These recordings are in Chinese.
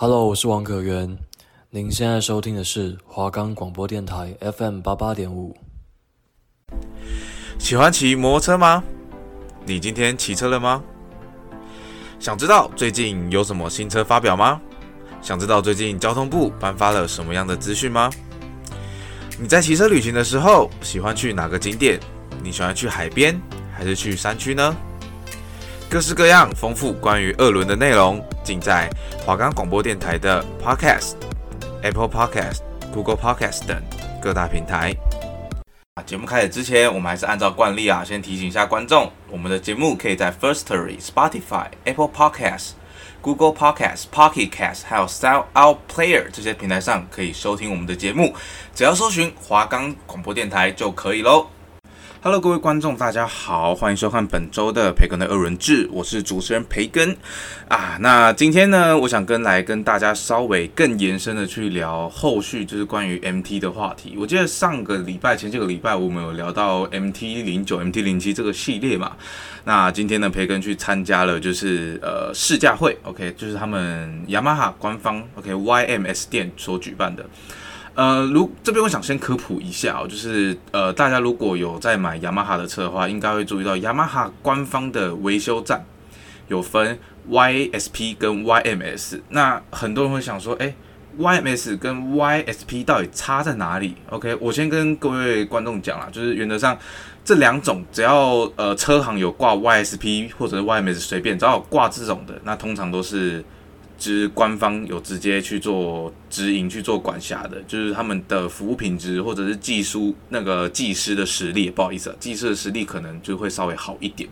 Hello，我是王可元。您现在收听的是华冈广播电台 FM 八八点五。喜欢骑摩托车吗？你今天骑车了吗？想知道最近有什么新车发表吗？想知道最近交通部颁发了什么样的资讯吗？你在骑车旅行的时候，喜欢去哪个景点？你喜欢去海边还是去山区呢？各式各样丰富关于二轮的内容，尽在华冈广播电台的 Podcast、Apple Podcast、Google Podcast 等各大平台。节目开始之前，我们还是按照惯例啊，先提醒一下观众，我们的节目可以在 Firstory、Spotify、Apple Podcast、Google Podcast、Pocket Cast 还有 SoundOut Player 这些平台上可以收听我们的节目，只要搜寻华冈广播电台就可以喽。Hello，各位观众，大家好，欢迎收看本周的培根的二人制，我是主持人培根啊。那今天呢，我想跟来跟大家稍微更延伸的去聊后续，就是关于 MT 的话题。我记得上个礼拜前几个礼拜，我们有聊到 MT 零九、MT 零七这个系列嘛。那今天呢，培根去参加了，就是呃试驾会，OK，就是他们雅马哈官方 OK YMS 店所举办的。呃，如这边我想先科普一下哦，就是呃，大家如果有在买雅马哈的车的话，应该会注意到雅马哈官方的维修站有分 YSP 跟 YMS。那很多人会想说，哎，YMS 跟 YSP 到底差在哪里？OK，我先跟各位观众讲啦，就是原则上这两种只要呃车行有挂 YSP 或者是 YMS，随便只要有挂这种的，那通常都是。之官方有直接去做直营去做管辖的，就是他们的服务品质或者是技术那个技师的实力，不好意思，技师的实力可能就会稍微好一点。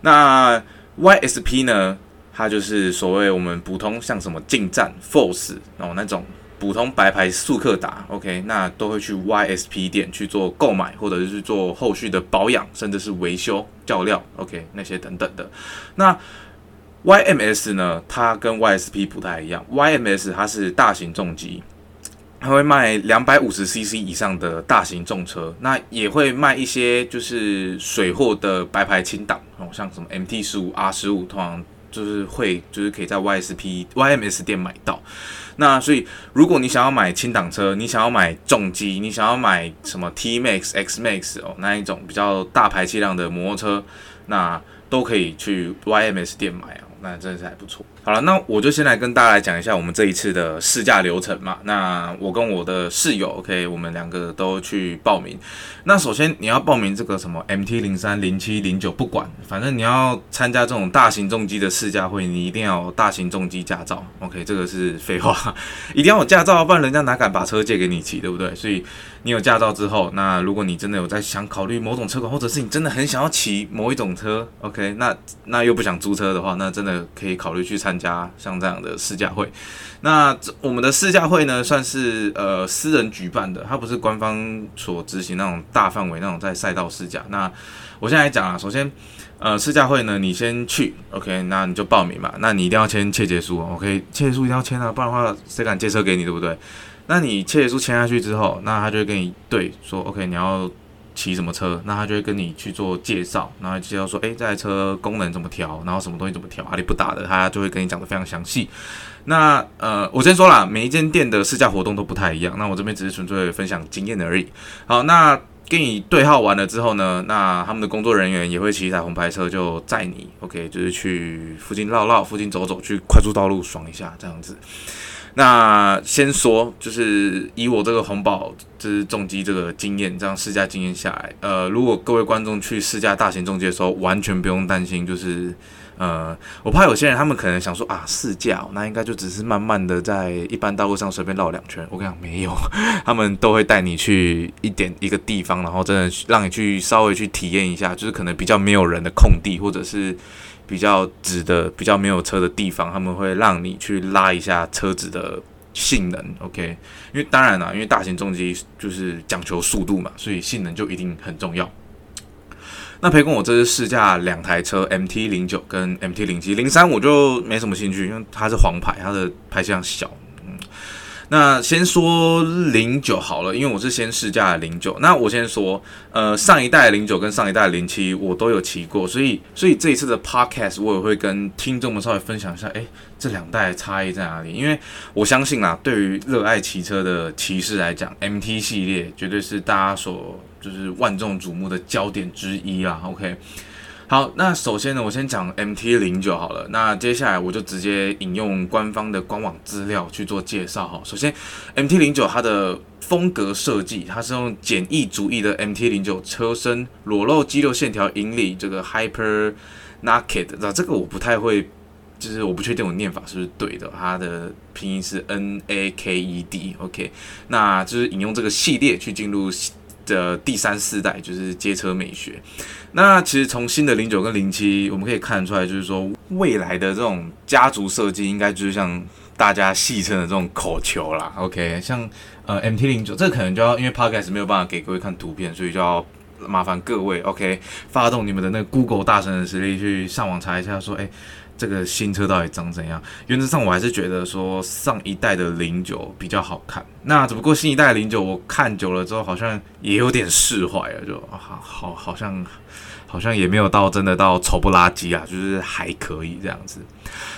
那 YSP 呢，它就是所谓我们普通像什么劲战、Force 哦那种普通白牌速克达，OK，那都会去 YSP 店去做购买，或者是做后续的保养，甚至是维修、较料，OK，那些等等的。那 YMS 呢，它跟 YSP 不太一样。YMS 它是大型重机，它会卖两百五十 CC 以上的大型重车，那也会卖一些就是水货的白牌轻档哦，像什么 MT 十五、R 十五，通常就是会就是可以在 YSP、YMS 店买到。那所以如果你想要买轻档车，你想要买重机，你想要买什么 T Max、X Max 哦，那一种比较大排气量的摩托车，那都可以去 YMS 店买啊。那真是还不错。好了，那我就先来跟大家来讲一下我们这一次的试驾流程嘛。那我跟我的室友，OK，我们两个都去报名。那首先你要报名这个什么 MT 零三、零七、零九，不管，反正你要参加这种大型重机的试驾会，你一定要有大型重机驾照。OK，这个是废话，一定要有驾照，不然人家哪敢把车借给你骑，对不对？所以你有驾照之后，那如果你真的有在想考虑某种车款，或者是你真的很想要骑某一种车，OK，那那又不想租车的话，那真的可以考虑去参加像这样的试驾会，那我们的试驾会呢，算是呃私人举办的，它不是官方所执行那种大范围那种在赛道试驾。那我现在讲啊，首先呃试驾会呢，你先去，OK，那你就报名嘛，那你一定要签切结书，OK，切结书一定要签啊，不然的话谁敢借车给你，对不对？那你切结书签下去之后，那他就会跟你对说，OK，你要。骑什么车，那他就会跟你去做介绍，然后介绍说，诶，这台车功能怎么调，然后什么东西怎么调，阿里不打的，他就会跟你讲得非常详细。那呃，我先说啦，每一间店的试驾活动都不太一样，那我这边只是纯粹分享经验而已。好，那跟你对号完了之后呢，那他们的工作人员也会骑一台红牌车就载你，OK，就是去附近绕绕，附近走走，去快速道路爽一下这样子。那先说，就是以我这个红宝就是重机这个经验，这样试驾经验下来，呃，如果各位观众去试驾大型重机的时候，完全不用担心，就是呃，我怕有些人他们可能想说啊，试驾那应该就只是慢慢的在一般道路上随便绕两圈。我跟你讲，没有，他们都会带你去一点一个地方，然后真的让你去稍微去体验一下，就是可能比较没有人的空地，或者是。比较直的、比较没有车的地方，他们会让你去拉一下车子的性能，OK？因为当然啦，因为大型重机就是讲求速度嘛，所以性能就一定很重要。那培根我这次试驾两台车，MT 零九跟 MT 零七零三，我就没什么兴趣，因为它是黄牌，它的排气量小，那先说零九好了，因为我是先试驾的零九。那我先说，呃，上一代零九跟上一代零七我都有骑过，所以所以这一次的 podcast 我也会跟听众们稍微分享一下，哎，这两代差异在哪里？因为我相信啦，对于热爱骑车的骑士来讲，MT 系列绝对是大家所就是万众瞩目的焦点之一啊。OK。好，那首先呢，我先讲 MT 零九好了。那接下来我就直接引用官方的官网资料去做介绍哈。首先，MT 零九它的风格设计，它是用简易主义的 MT 零九车身，裸露肌肉线条引领这个 Hyper Naked。那这个我不太会，就是我不确定我念法是不是对的。它的拼音是 N A K E D。OK，那就是引用这个系列去进入。的第三四代就是街车美学。那其实从新的零九跟零七，我们可以看得出来，就是说未来的这种家族设计，应该就是像大家戏称的这种口球啦。OK，像呃 MT 零九，这可能就要因为 Podcast 没有办法给各位看图片，所以就要麻烦各位 OK 发动你们的那个 Google 大神的实力去上网查一下，说哎。诶这个新车到底长怎样？原则上我还是觉得说上一代的零九比较好看。那只不过新一代零九我看久了之后，好像也有点释怀了，就好好好像。好像也没有到真的到丑不拉几啊，就是还可以这样子。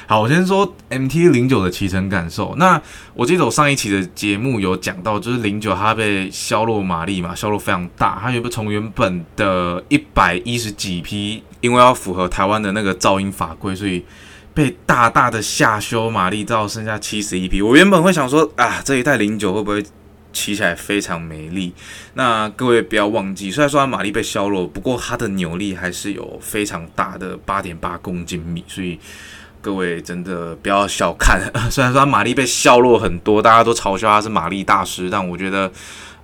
好，我先说 MT 零九的骑乘感受。那我记得我上一期的节目有讲到，就是零九它被削弱马力嘛，削弱非常大。它有不从原本的一百一十几匹，因为要符合台湾的那个噪音法规，所以被大大的下修马力到剩下七十一匹。我原本会想说啊，这一代零九会不会？骑起来非常没力，那各位不要忘记，虽然说它马力被削弱，不过它的扭力还是有非常大的八点八公斤米，所以各位真的不要小看。虽然说它马力被削弱很多，大家都嘲笑它是马力大师，但我觉得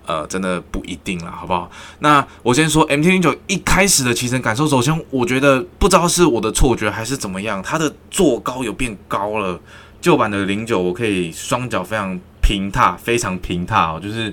呃真的不一定了，好不好？那我先说 MT 零九一开始的骑乘感受，首先我觉得不知道是我的错觉还是怎么样，它的坐高有变高了。旧版的零九我可以双脚非常。平踏非常平踏哦，就是，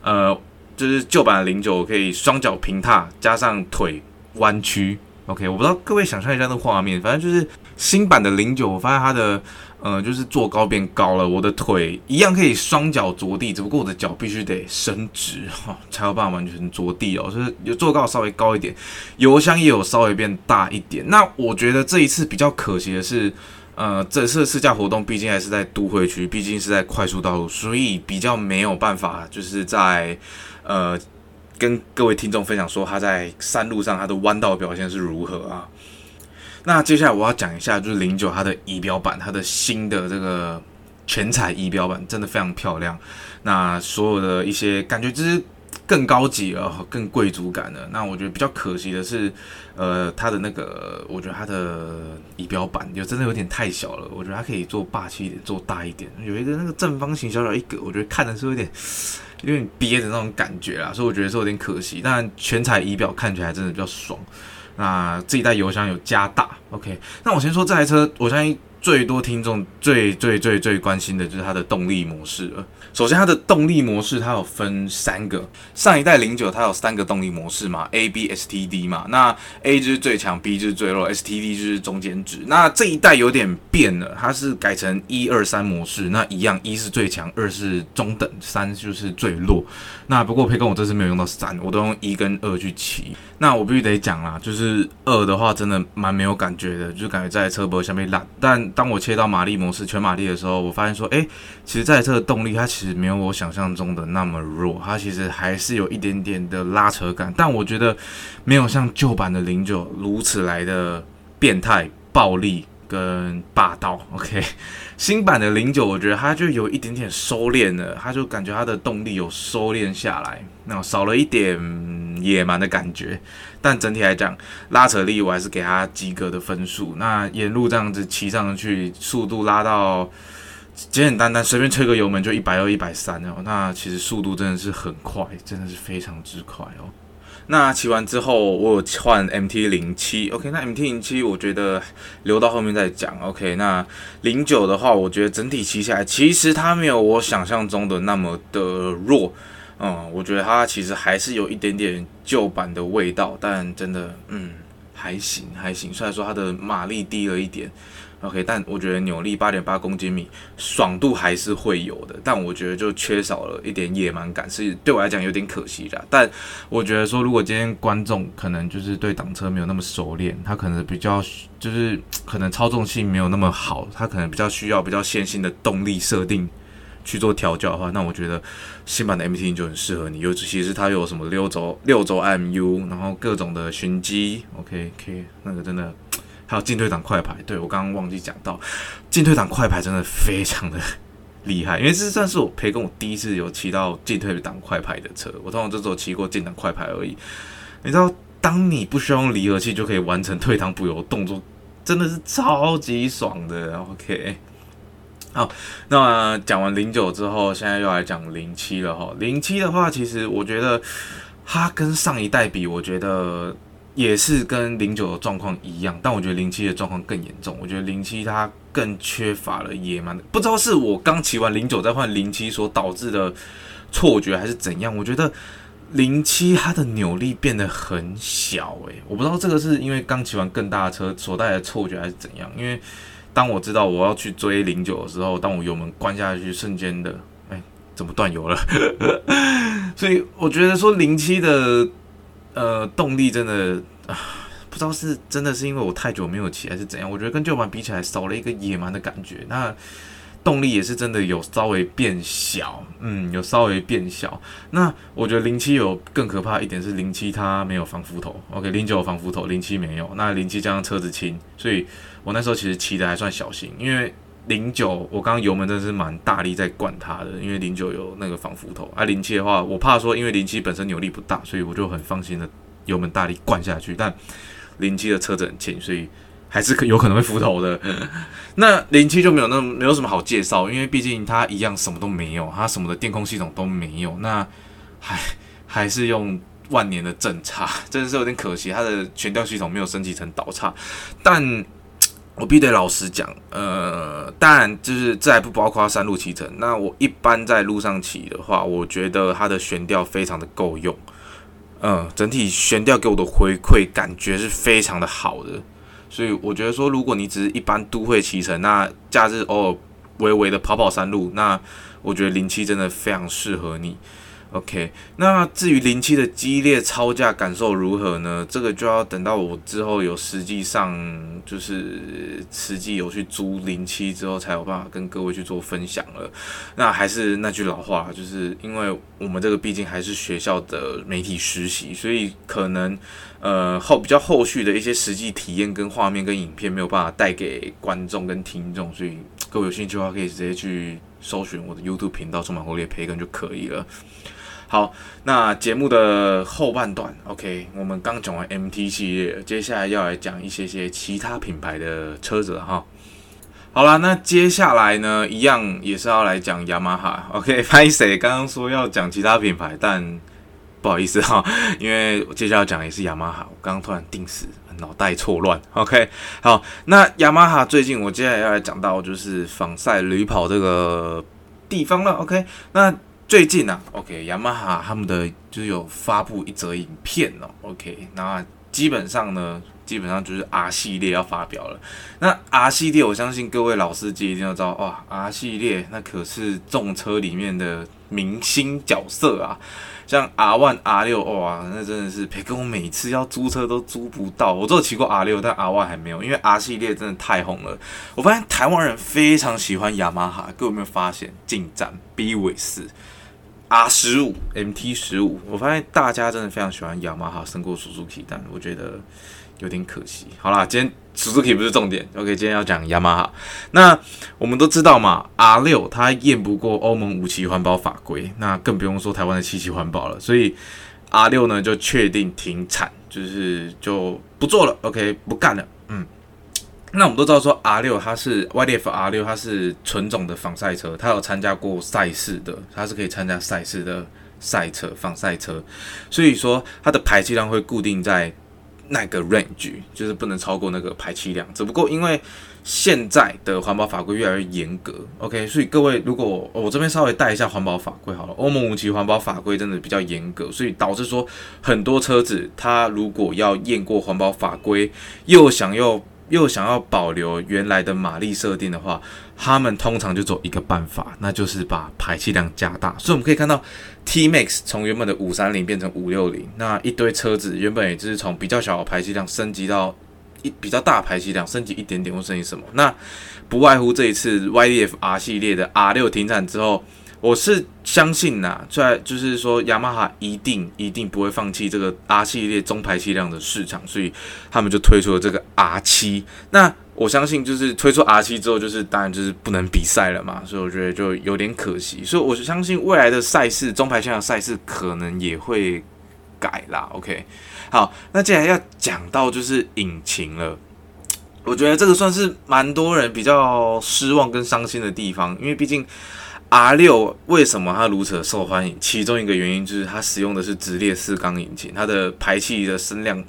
呃，就是旧版的零九我可以双脚平踏，加上腿弯曲。OK，我不知道各位想象一下那画面，反正就是新版的零九，我发现它的呃就是坐高变高了，我的腿一样可以双脚着地，只不过我的脚必须得伸直哈，才有办法完全着地哦，就是有坐高稍微高一点，油箱也有稍微变大一点。那我觉得这一次比较可惜的是。呃，这次试驾活动毕竟还是在都会区，毕竟是在快速道路，所以比较没有办法，就是在呃跟各位听众分享说它在山路上它的弯道表现是如何啊。那接下来我要讲一下，就是零九它的仪表板，它的新的这个全彩仪表板真的非常漂亮。那所有的一些感觉就是。更高级了，更贵族感了。那我觉得比较可惜的是，呃，它的那个，我觉得它的仪表板就真的有点太小了。我觉得它可以做霸气一点，做大一点。有一个那个正方形小小一个，我觉得看的是有点有点憋的那种感觉啦，所以我觉得是有点可惜。但全彩仪表看起来真的比较爽。那这一代油箱有加大，OK。那我先说这台车，我相信。最多听众最最最最关心的就是它的动力模式了。首先，它的动力模式它有分三个。上一代零九它有三个动力模式嘛，A、B、STD 嘛。那 A 就是最强，B 就是最弱，STD 就是中间值。那这一代有点变了，它是改成一二三模式。那一样，一是最强，二是中等，三就是最弱。那不过培根我这次没有用到三，我都用一跟二去骑。那我必须得讲啦，就是二的话真的蛮没有感觉的，就感觉在车脖下面烂。但当我切到马力模式全马力的时候，我发现说，哎，其实在这个动力它其实没有我想象中的那么弱，它其实还是有一点点的拉扯感。但我觉得没有像旧版的零九如此来的变态、暴力跟霸道。OK。新版的零九，我觉得它就有一点点收敛了，它就感觉它的动力有收敛下来，那少了一点野蛮的感觉。但整体来讲，拉扯力我还是给它及格的分数。那沿路这样子骑上去，速度拉到简简单单随便吹个油门就一百二、一百三哦，那其实速度真的是很快，真的是非常之快哦。那骑完之后，我有换 MT 零七，OK，那 MT 零七我觉得留到后面再讲，OK，那零九的话，我觉得整体骑起来其实它没有我想象中的那么的弱，嗯，我觉得它其实还是有一点点旧版的味道，但真的，嗯，还行还行，虽然说它的马力低了一点。OK，但我觉得扭力八点八公斤米，爽度还是会有的，但我觉得就缺少了一点野蛮感，是对我来讲有点可惜的。但我觉得说，如果今天观众可能就是对挡车没有那么熟练，他可能比较就是可能操纵性没有那么好，他可能比较需要比较线性的动力设定去做调教的话，那我觉得新版的 MT 就很适合你。尤其是它有什么六轴六轴 M U，然后各种的循迹，OK OK，那个真的。还有进退档快排，对，我刚刚忘记讲到，进退档快排真的非常的 厉害，因为这算是我培根我第一次有骑到进退档快排的车，我通常就只有骑过进档快排而已。你知道，当你不需要用离合器就可以完成退档补油动作，真的是超级爽的。OK，好，那讲完零九之后，现在又来讲零七了哈。零七的话，其实我觉得它跟上一代比，我觉得。也是跟零九的状况一样，但我觉得零七的状况更严重。我觉得零七它更缺乏了野蛮的，不知道是我刚骑完零九再换零七所导致的错觉还是怎样。我觉得零七它的扭力变得很小，诶，我不知道这个是因为刚骑完更大的车所带来的错觉还是怎样。因为当我知道我要去追零九的时候，当我油门关下去瞬间的，哎，怎么断油了？所以我觉得说零七的。呃，动力真的啊，不知道是真的是因为我太久没有骑还是怎样，我觉得跟旧版比起来少了一个野蛮的感觉。那动力也是真的有稍微变小，嗯，有稍微变小。那我觉得零七有更可怕一点是零七它没有防浮头，OK，零九有防浮头，零七没有。那零七加上车子轻，所以我那时候其实骑的还算小心，因为。零九，我刚刚油门真的是蛮大力在灌它的，因为零九有那个防浮头。啊，零七的话，我怕说，因为零七本身扭力不大，所以我就很放心的油门大力灌下去。但零七的车子很轻，所以还是可有可能会浮头的。那零七就没有那没有什么好介绍，因为毕竟它一样什么都没有，它什么的电控系统都没有。那还还是用万年的正差，真的是有点可惜，它的悬吊系统没有升级成倒叉，但。我必得老实讲，呃，当然就是这还不包括山路骑乘。那我一般在路上骑的话，我觉得它的悬吊非常的够用，嗯、整体悬吊给我的回馈感觉是非常的好的。所以我觉得说，如果你只是一般都会骑乘，那假日偶尔微微的跑跑山路，那我觉得零七真的非常适合你。OK，那至于零七的激烈操驾感受如何呢？这个就要等到我之后有实际上就是实际有去租零七之后，才有办法跟各位去做分享了。那还是那句老话，就是因为我们这个毕竟还是学校的媒体实习，所以可能呃后比较后续的一些实际体验跟画面跟影片没有办法带给观众跟听众，所以各位有兴趣的话，可以直接去搜寻我的 YouTube 频道“充满活力培根”就可以了。好，那节目的后半段，OK，我们刚讲完 MT 系列，接下来要来讲一些些其他品牌的车子哈。好啦，那接下来呢，一样也是要来讲雅马哈，OK，拍谁刚刚说要讲其他品牌，但不好意思哈，因为接下来要讲也是雅马哈，我刚刚突然定死，脑袋错乱，OK，好，那雅马哈最近我接下来要来讲到就是防晒旅跑这个地方了，OK，那。最近呢、啊，OK，雅马哈他们的就是有发布一则影片哦，OK，那基本上呢，基本上就是 R 系列要发表了。那 R 系列，我相信各位老司机一定要知道，哇，R 系列那可是重车里面的明星角色啊。像 R One、R 六，哇，那真的是培根，我每次要租车都租不到。我只有骑过 R 六，但 R One 还没有，因为 R 系列真的太红了。我发现台湾人非常喜欢雅马哈，各位有没有发现？进展 B 尾四。R 十五 MT 十五，我发现大家真的非常喜欢雅马哈胜过 Suzuki，但我觉得有点可惜。好啦，今天 Suzuki 不是重点，OK，今天要讲雅马哈。那我们都知道嘛，R 六它验不过欧盟五期环保法规，那更不用说台湾的七期环保了，所以 R 六呢就确定停产，就是就不做了，OK，不干了，嗯。那我们都知道说 R 六它是 YDF R 六，它是纯种的仿赛车，它有参加过赛事的，它是可以参加赛事的赛车仿赛车，所以说它的排气量会固定在那个 range，就是不能超过那个排气量。只不过因为现在的环保法规越来越严格，OK，所以各位如果我这边稍微带一下环保法规好了，欧盟五级环保法规真的比较严格，所以导致说很多车子它如果要验过环保法规，又想要又想要保留原来的马力设定的话，他们通常就走一个办法，那就是把排气量加大。所以我们可以看到，T Max 从原本的五三零变成五六零，那一堆车子原本也就是从比较小的排气量升级到一比较大排气量，升级一点点或升级什么，那不外乎这一次 YDF R 系列的 R 六停产之后。我是相信呐，在就是说，雅马哈一定一定不会放弃这个 R 系列中排气量的市场，所以他们就推出了这个 R 七。那我相信，就是推出 R 七之后，就是当然就是不能比赛了嘛，所以我觉得就有点可惜。所以我是相信未来的赛事，中排气量赛事可能也会改啦。OK，好，那接下来要讲到就是引擎了，我觉得这个算是蛮多人比较失望跟伤心的地方，因为毕竟。R 六为什么它如此受欢迎？其中一个原因就是它使用的是直列四缸引擎，它的排气的声量，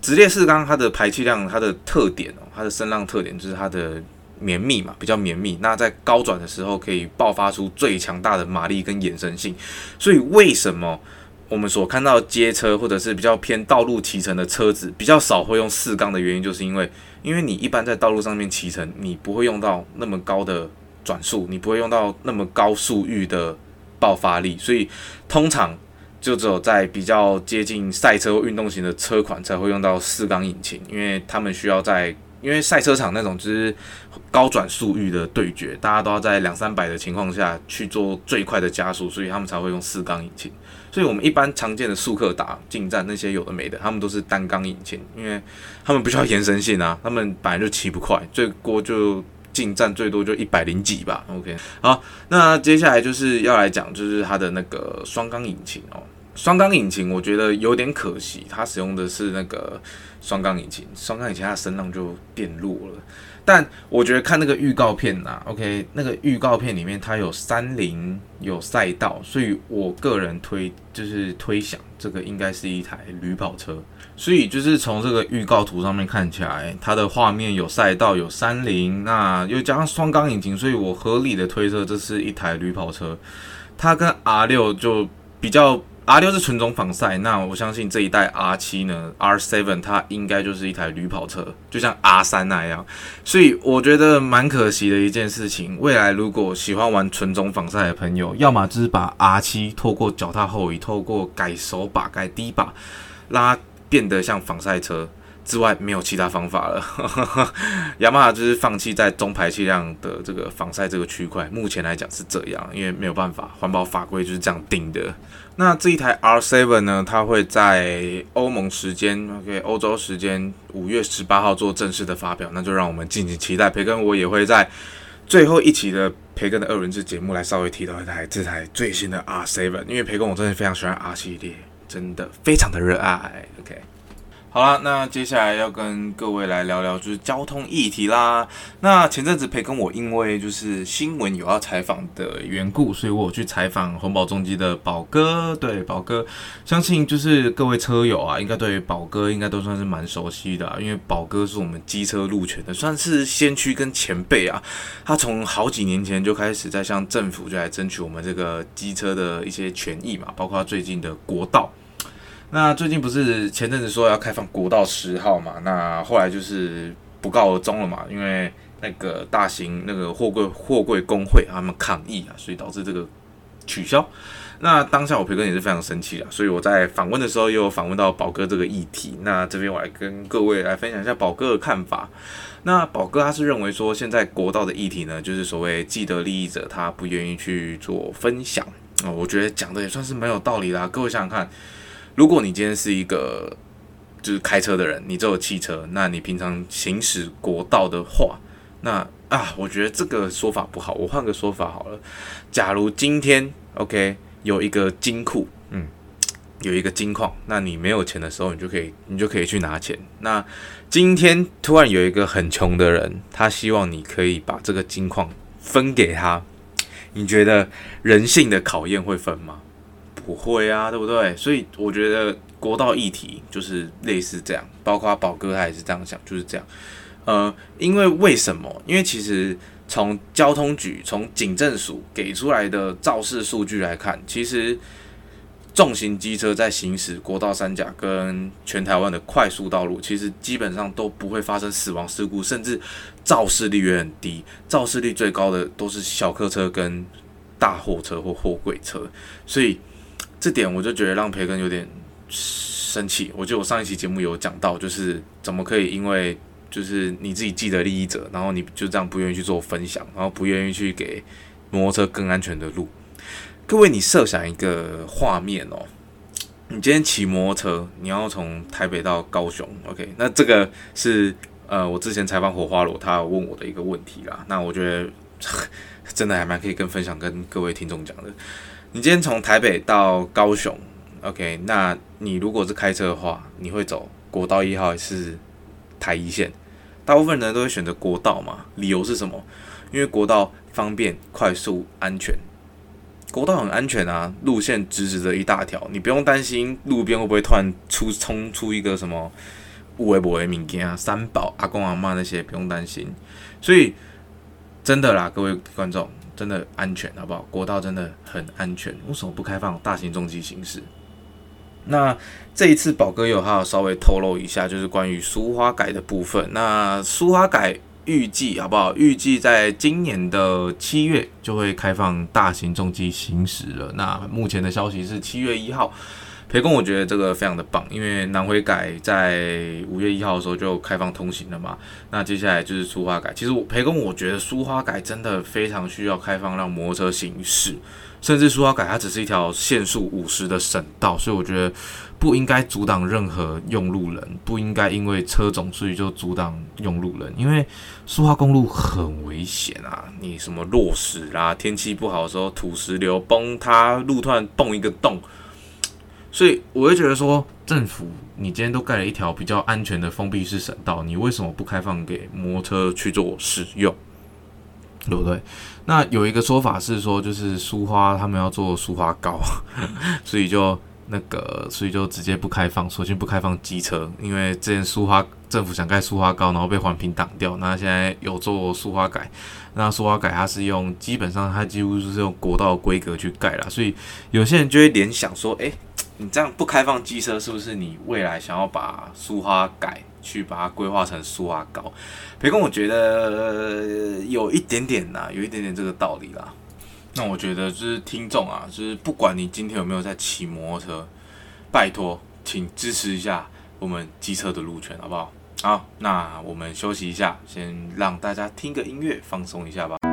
直列四缸它的排气量，它的特点哦，它的声浪特点就是它的绵密嘛，比较绵密。那在高转的时候可以爆发出最强大的马力跟衍生性。所以为什么我们所看到街车或者是比较偏道路骑乘的车子比较少会用四缸的原因，就是因为因为你一般在道路上面骑乘，你不会用到那么高的。转速，你不会用到那么高速域的爆发力，所以通常就只有在比较接近赛车或运动型的车款才会用到四缸引擎，因为他们需要在因为赛车场那种就是高转速域的对决，大家都要在两三百的情况下去做最快的加速，所以他们才会用四缸引擎。所以我们一般常见的速克达、近战那些有的没的，他们都是单缸引擎，因为他们不需要延伸性啊，他们本来就骑不快，最多就。进站最多就一百零几吧，OK。好，那接下来就是要来讲，就是它的那个双缸引擎哦。双缸引擎我觉得有点可惜，它使用的是那个双缸引擎，双缸引擎它的声浪就变弱了。但我觉得看那个预告片呐，OK，那个预告片里面它有三菱有赛道，所以我个人推就是推想这个应该是一台旅跑车。所以就是从这个预告图上面看起来，它的画面有赛道有三菱，那又加上双缸引擎，所以我合理的推测这是一台旅跑车。它跟 R 六就比较。R 六是纯种仿赛，那我相信这一代 R 七呢，R seven 它应该就是一台旅跑车，就像 R 三那样，所以我觉得蛮可惜的一件事情。未来如果喜欢玩纯种仿赛的朋友，要么就是把 R 七透过脚踏后移，透过改手把、改低把，拉变得像仿赛车。之外没有其他方法了，雅马哈就是放弃在中排气量的这个防晒这个区块，目前来讲是这样，因为没有办法，环保法规就是这样定的。那这一台 R7 呢，它会在欧盟时间，OK，欧洲时间五月十八号做正式的发表，那就让我们敬请期待。培根我也会在最后一期的培根的二轮制节目来稍微提到一台这台最新的 R7，因为培根我真的非常喜欢 R 系列，真的非常的热爱，OK。好啦，那接下来要跟各位来聊聊就是交通议题啦。那前阵子培根我因为就是新闻有要采访的缘故，所以我去采访红宝重机的宝哥。对，宝哥，相信就是各位车友啊，应该对宝哥应该都算是蛮熟悉的啊，因为宝哥是我们机车路权的，算是先驱跟前辈啊。他从好几年前就开始在向政府就来争取我们这个机车的一些权益嘛，包括最近的国道。那最近不是前阵子说要开放国道十号嘛？那后来就是不告而终了嘛，因为那个大型那个货柜货柜工会他们抗议啊，所以导致这个取消。那当下我培根也是非常生气啊，所以我在访问的时候又有访问到宝哥这个议题。那这边我来跟各位来分享一下宝哥的看法。那宝哥他是认为说，现在国道的议题呢，就是所谓既得利益者他不愿意去做分享啊，我觉得讲的也算是蛮有道理啦。各位想想看。如果你今天是一个就是开车的人，你只有汽车，那你平常行驶国道的话，那啊，我觉得这个说法不好。我换个说法好了。假如今天 OK 有一个金库，嗯，有一个金矿，那你没有钱的时候，你就可以你就可以去拿钱。那今天突然有一个很穷的人，他希望你可以把这个金矿分给他，你觉得人性的考验会分吗？不会啊，对不对？所以我觉得国道议题就是类似这样，包括宝哥他也是这样想，就是这样。呃，因为为什么？因为其实从交通局、从警政署给出来的肇事数据来看，其实重型机车在行驶国道三甲跟全台湾的快速道路，其实基本上都不会发生死亡事故，甚至肇事率也很低。肇事率最高的都是小客车跟大货车或货柜车，所以这点我就觉得让培根有点生气。我觉得我上一期节目有讲到，就是怎么可以因为就是你自己既得利益者，然后你就这样不愿意去做分享，然后不愿意去给摩托车更安全的路。各位，你设想一个画面哦，你今天骑摩托车，你要从台北到高雄，OK？那这个是呃，我之前采访火花罗，他问我的一个问题啦。那我觉得 真的还蛮可以跟分享跟各位听众讲的。你今天从台北到高雄，OK？那你如果是开车的话，你会走国道一号还是台一线？大部分人都会选择国道嘛，理由是什么？因为国道方便、快速、安全。国道很安全啊，路线直直的一大条，你不用担心路边会不会突然出冲出一个什么有的没的物件啊，三宝阿公阿嬷那些不用担心。所以真的啦，各位观众，真的安全好不好？国道真的很安全，为什么不开放大型重机行驶？那这一次宝哥有还要稍微透露一下，就是关于苏花改的部分。那苏花改。预计好不好？预计在今年的七月就会开放大型重机行驶了。那目前的消息是七月一号。培工，我觉得这个非常的棒，因为南回改在五月一号的时候就开放通行了嘛。那接下来就是苏花改。其实我培工，我觉得苏花改真的非常需要开放让摩托车行驶，甚至苏花改它只是一条限速五十的省道，所以我觉得。不应该阻挡任何用路人，不应该因为车种所以就阻挡用路人，因为苏花公路很危险啊！你什么落石啦，天气不好的时候土石流崩塌，路突然崩一个洞，所以我会觉得说，政府你今天都盖了一条比较安全的封闭式省道，你为什么不开放给摩托车去做使用？对不对？那有一个说法是说，就是苏花他们要做苏花高，所以就。那个，所以就直接不开放，首先不开放机车，因为之前苏花政府想盖苏花高，然后被环评挡掉。那现在有做苏花改，那苏花改它是用基本上它几乎就是用国道规格去盖了，所以有些人就会联想说，哎，你这样不开放机车，是不是你未来想要把苏花改去把它规划成苏花高？培根，我觉得有一点点呐，有一点点这个道理啦。那我觉得就是听众啊，就是不管你今天有没有在骑摩托车，拜托，请支持一下我们机车的路权，好不好？好，那我们休息一下，先让大家听个音乐，放松一下吧。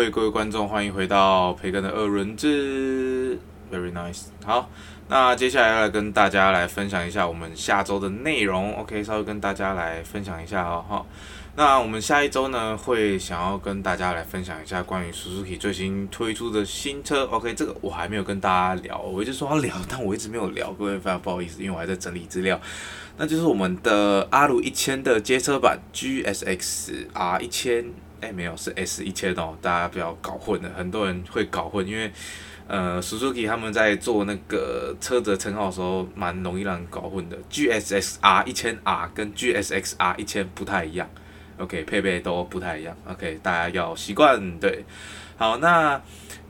位各位观众，欢迎回到培根的二轮制，very nice。好，那接下来要来跟大家来分享一下我们下周的内容。OK，稍微跟大家来分享一下哦，哈。那我们下一周呢，会想要跟大家来分享一下关于 Suzuki 最新推出的新车。OK，这个我还没有跟大家聊，我一直说要聊，但我一直没有聊，各位非常不好意思，因为我还在整理资料。那就是我们的阿鲁一千的街车版 GSX R 一千。哎，没有，是 S 一千哦，大家不要搞混了。很多人会搞混，因为呃，Suzuki 他们在做那个车子称号的时候，蛮容易让人搞混的。GSX R 一千 R 跟 GSX R 一千不太一样，OK，配备都不太一样，OK，大家要习惯。对，好，那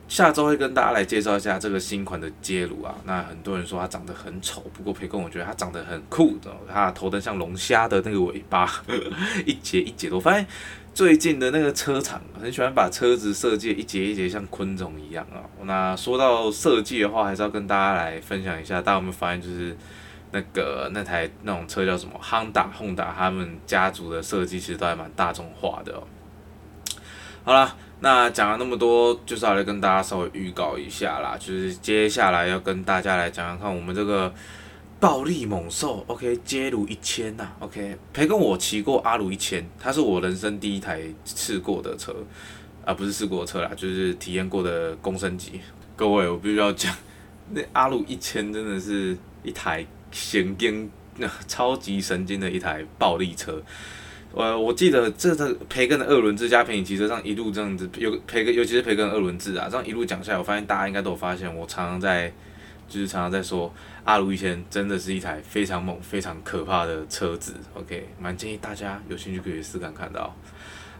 下周会跟大家来介绍一下这个新款的街鲁啊。那很多人说它长得很丑，不过培根我觉得它长得很酷的，它头灯像龙虾的那个尾巴，一节一节都，发现。最近的那个车厂很喜欢把车子设计一节一节像昆虫一样啊。那说到设计的话，还是要跟大家来分享一下。大家有没发现，就是那个那台那种车叫什么？Honda Honda 他们家族的设计其实都还蛮大众化的哦。好了，那讲了那么多，就是要来跟大家稍微预告一下啦。就是接下来要跟大家来讲讲看我们这个。暴力猛兽，OK，街鲁一千呐，OK，培根我骑过阿鲁一千，它是我人生第一台试过的车，啊，不是试过的车啦，就是体验过的公升级。各位，我必须要讲，那阿鲁一千真的是一台神经，那超级神经的一台暴力车。呃，我记得这个培根的二轮之加平行骑车上一路这样子，有培根，尤其是培根二轮制啊，这样一路讲下来，我发现大家应该都有发现，我常常在。就是常常在说，阿鲁以前真的是一台非常猛、非常可怕的车子。OK，蛮建议大家有兴趣可以试看看到。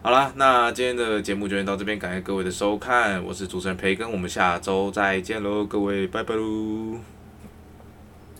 好啦，那今天的节目就先到这边，感谢各位的收看，我是主持人培根，我们下周再见喽，各位拜拜喽。